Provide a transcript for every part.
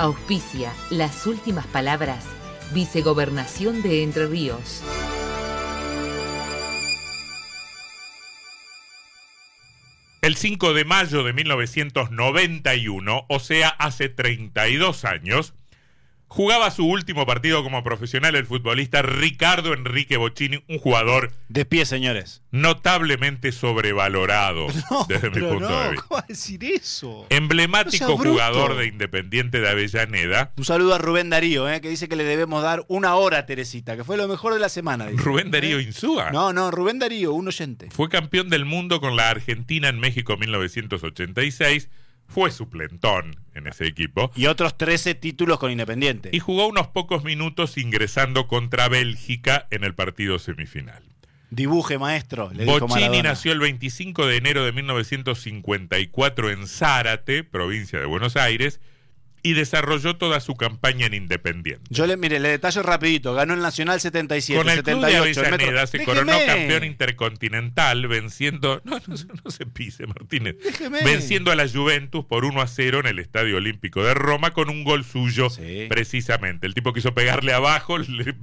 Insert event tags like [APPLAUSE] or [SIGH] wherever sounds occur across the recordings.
Auspicia las últimas palabras. Vicegobernación de Entre Ríos. El 5 de mayo de 1991, o sea, hace 32 años, jugaba su último partido como profesional el futbolista Ricardo Enrique Bocini, un jugador De pie, señores. notablemente sobrevalorado [LAUGHS] desde mi punto no, de vista. ¿Cómo va a decir eso? Emblemático No jugador de Independiente de Avellaneda, Un saludo a Rubén Darío, eh, que dice que le debemos dar una hora a Teresita, que fue lo mejor de la semana. dice. Rubén Darío Insúa. No, no, Rubén Darío, un oyente. Fue campeón del mundo con la Argentina en México 1986, fue suplentón en ese equipo Y otros 13 títulos con Independiente. y jugó unos pocos minutos ingresando contra Bélgica en el partido semifinal. Dibuje, maestro. Le Bocini nació el 25 de enero de 1954 en Zárate, provincia de Buenos Aires, y desarrolló toda su campaña en Independiente. Yo le, mire, le detallo rapidito. Ganó el Nacional 77, Con el club de 78. el Avellaneda se coronó campeón intercontinental venciendo, [LAUGHS] no, no, se- no se pise Martínez, Déjeme. venciendo a la Juventus por 1 a 0 en el Estadio Olímpico de Roma con un gol suyo Sí. precisamente. El tipo quiso pegarle abajo, [LAUGHS] le-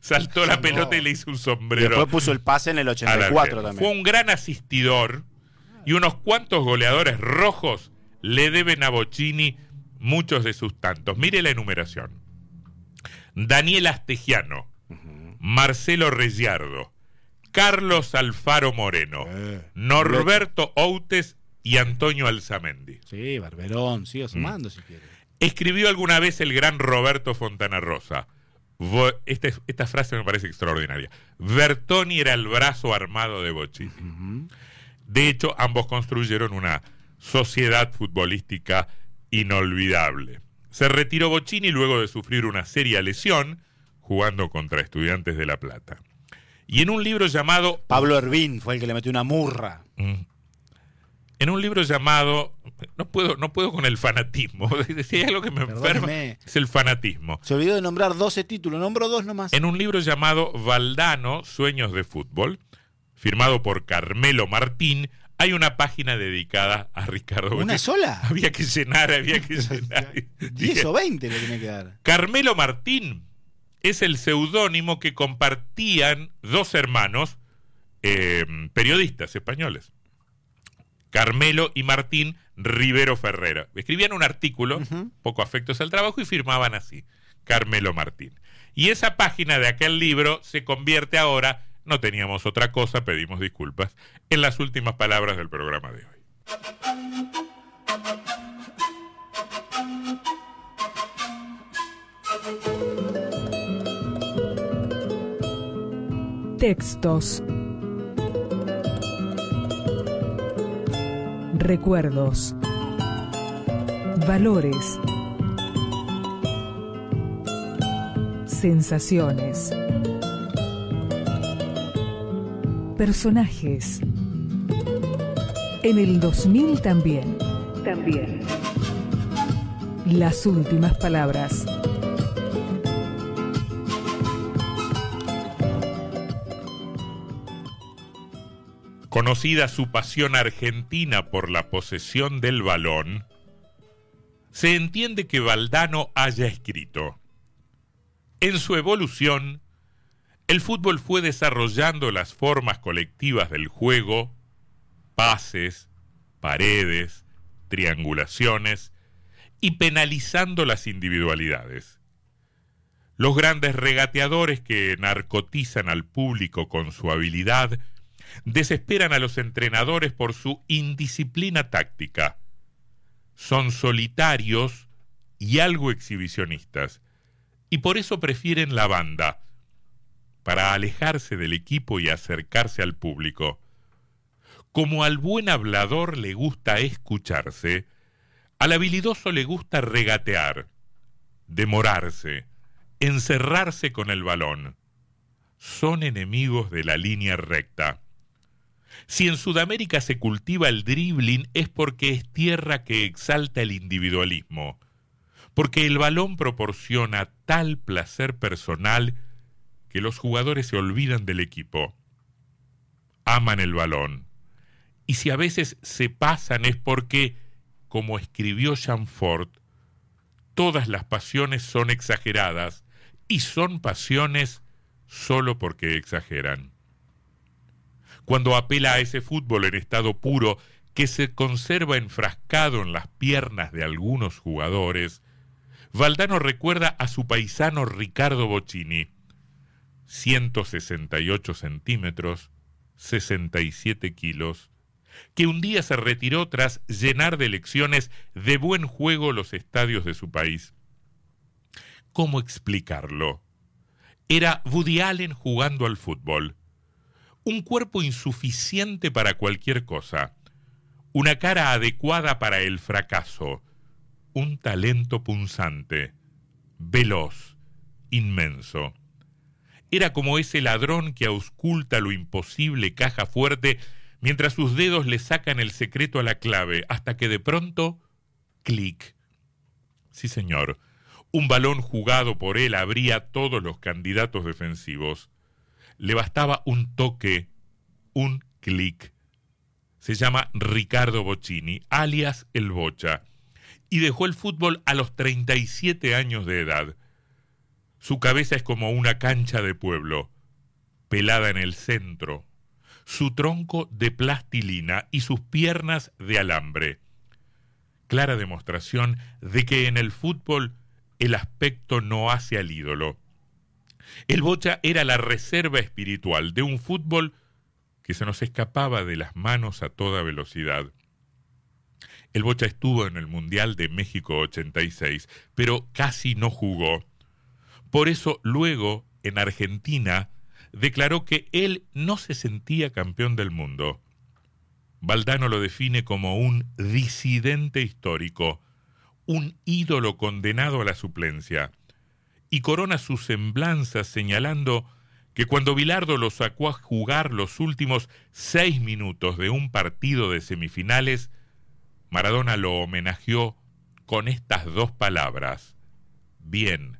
saltó la No. pelota y le hizo un Y sombrero. después puso el pase en el al 84 arquero. también. Fue un gran asistidor y unos cuantos goleadores rojos le deben a Bocini muchos de sus tantos. Mire la enumeración. Daniel Astegiano, Marcelo Regiardo, Carlos Alfaro Moreno, Eh, Norberto Outes y Antonio Alzamendi. Sí, Barberón, sigo Mm. sumando si quiere. Escribió alguna vez el gran Roberto Fontana Rosa. Vo- Esta, es- esta frase me parece extraordinaria. Bertoni era el brazo armado de Bocini. De hecho, ambos construyeron una sociedad futbolística inolvidable. Se retiró Bocini luego de sufrir una seria lesión jugando contra Estudiantes de La Plata. Y en un libro llamado Pablo Hervín fue el que le metió una murra. Mm. En un libro llamado no puedo no puedo con el fanatismo. [LAUGHS] Si hay algo que me enferma es el fanatismo. Se olvidó de nombrar 12 títulos, nombró dos nomás. En un libro llamado Valdano, Sueños de Fútbol, firmado por Carmelo Martín, hay una página dedicada a Ricardo ¿Una sola? [LAUGHS] Había que llenar, había que [LAUGHS] llenar. 10 Dije, o 20 le tiene que dar. Carmelo Martín es el seudónimo que compartían dos hermanos eh, periodistas españoles. Carmelo y Martín Rivero Ferrera. Escribían un artículo, poco afectos al trabajo, y firmaban así, Carmelo Martín. Y esa página de aquel libro se convierte ahora, no teníamos otra cosa, pedimos disculpas, en las últimas palabras del programa de hoy. Textos. Recuerdos. Valores. Sensaciones. Personajes. En el 2000 también. También. Las últimas palabras. Conocida su pasión argentina por la posesión del balón, se entiende que Valdano haya escrito. En su evolución, el fútbol fue desarrollando las formas colectivas del juego, pases, paredes, triangulaciones y penalizando las individualidades. Los grandes regateadores que narcotizan al público con su habilidad desesperan a los entrenadores por su indisciplina táctica. Son solitarios y algo exhibicionistas, y por eso prefieren la banda, para alejarse del equipo y acercarse al público. Como al buen hablador le gusta escucharse, al habilidoso le gusta regatear, demorarse, encerrarse con el balón. Son enemigos de la línea recta. Si en Sudamérica se cultiva el dribbling es porque es tierra que exalta el individualismo, porque el balón proporciona tal placer personal que los jugadores se olvidan del equipo. Aman el balón. Y si a veces se pasan es porque, como escribió Jean Ford, todas las pasiones son exageradas y son pasiones solo porque exageran. Cuando apela a ese fútbol en estado puro que se conserva enfrascado en las piernas de algunos jugadores, Valdano recuerda a su paisano Ricardo Bocini, 168 centímetros, 67 kilos, que un día se retiró tras llenar de lecciones de buen juego los estadios de su país. ¿Cómo explicarlo? Era Woody Allen jugando al fútbol. Un cuerpo insuficiente para cualquier cosa. Una cara adecuada para el fracaso. Un talento punzante. Veloz. Inmenso. Era como ese ladrón que ausculta lo imposible caja fuerte mientras sus dedos le sacan el secreto a la clave, hasta que de pronto, clic. Sí, señor, un balón jugado por él abría todos los candidatos defensivos. Le bastaba un toque, un clic. Se llama Ricardo Bocini, alias El Bocha, y dejó el fútbol a los 37 años de edad. Su cabeza es como una cancha de pueblo, pelada en el centro, su tronco de plastilina y sus piernas de alambre. Clara demostración de que en el fútbol el aspecto no hace al ídolo. El Bocha era la reserva espiritual de un fútbol que se nos escapaba de las manos a toda velocidad. El Bocha estuvo en el Mundial de México 86, pero casi no jugó. Por eso luego, en Argentina, declaró que él no se sentía campeón del mundo. Valdano lo define como un disidente histórico, un ídolo condenado a la suplencia, y corona su semblanza señalando que cuando Bilardo lo sacó a jugar los últimos seis minutos de un partido de semifinales, Maradona lo homenajeó con estas dos palabras, bien,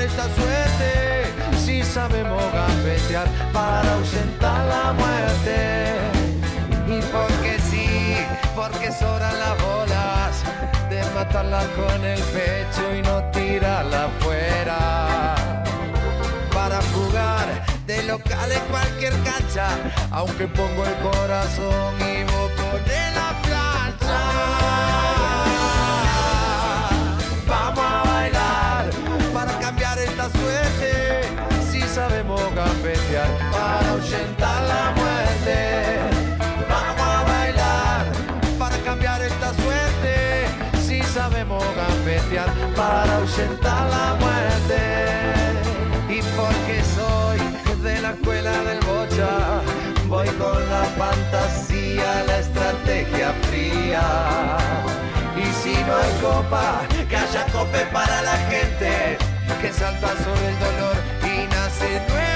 esta suerte. Si sabemos gambetear para ahuyentar la muerte. Y porque sí, porque sobran las bolas de matarla con el pecho y no tirarla afuera. Para jugar de local en cualquier cancha, aunque pongo el corazón y de la plancha. Si sabemos gambetear para ahuyentar la muerte. Vamos a bailar para cambiar esta suerte. Si sabemos gambetear para ahuyentar la muerte. Y porque soy de la escuela del bocha voy con la fantasía, la estrategia fría. Y si no hay copa, que haya cope para la gente que salta sobre el dolor y nace nueva.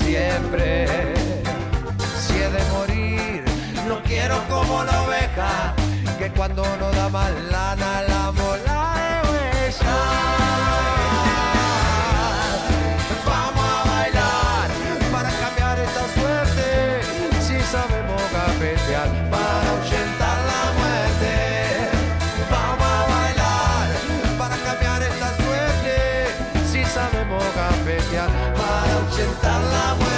Siempre. Si he de morir, no quiero como la oveja, que cuando no da más lana la para ahuyentar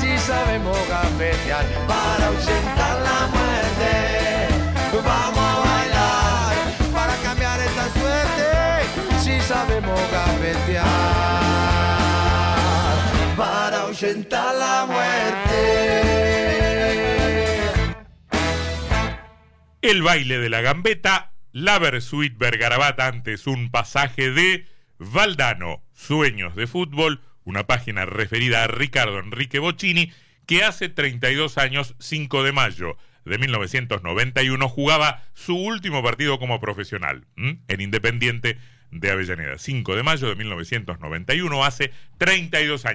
si sabemos gambetear para ahuyentar la muerte. Vamos a bailar para cambiar esta suerte si sabemos gambetear para ahuyentar la muerte. El baile de la gambeta, la Versuit Bergarabat antes un pasaje de Valdano, Sueños de Fútbol, una página referida a Ricardo Enrique Bocini, que hace 32 años, 5 de mayo de 1991, jugaba su último partido como profesional en Independiente de Avellaneda. 5 de mayo de 1991, hace 32 años.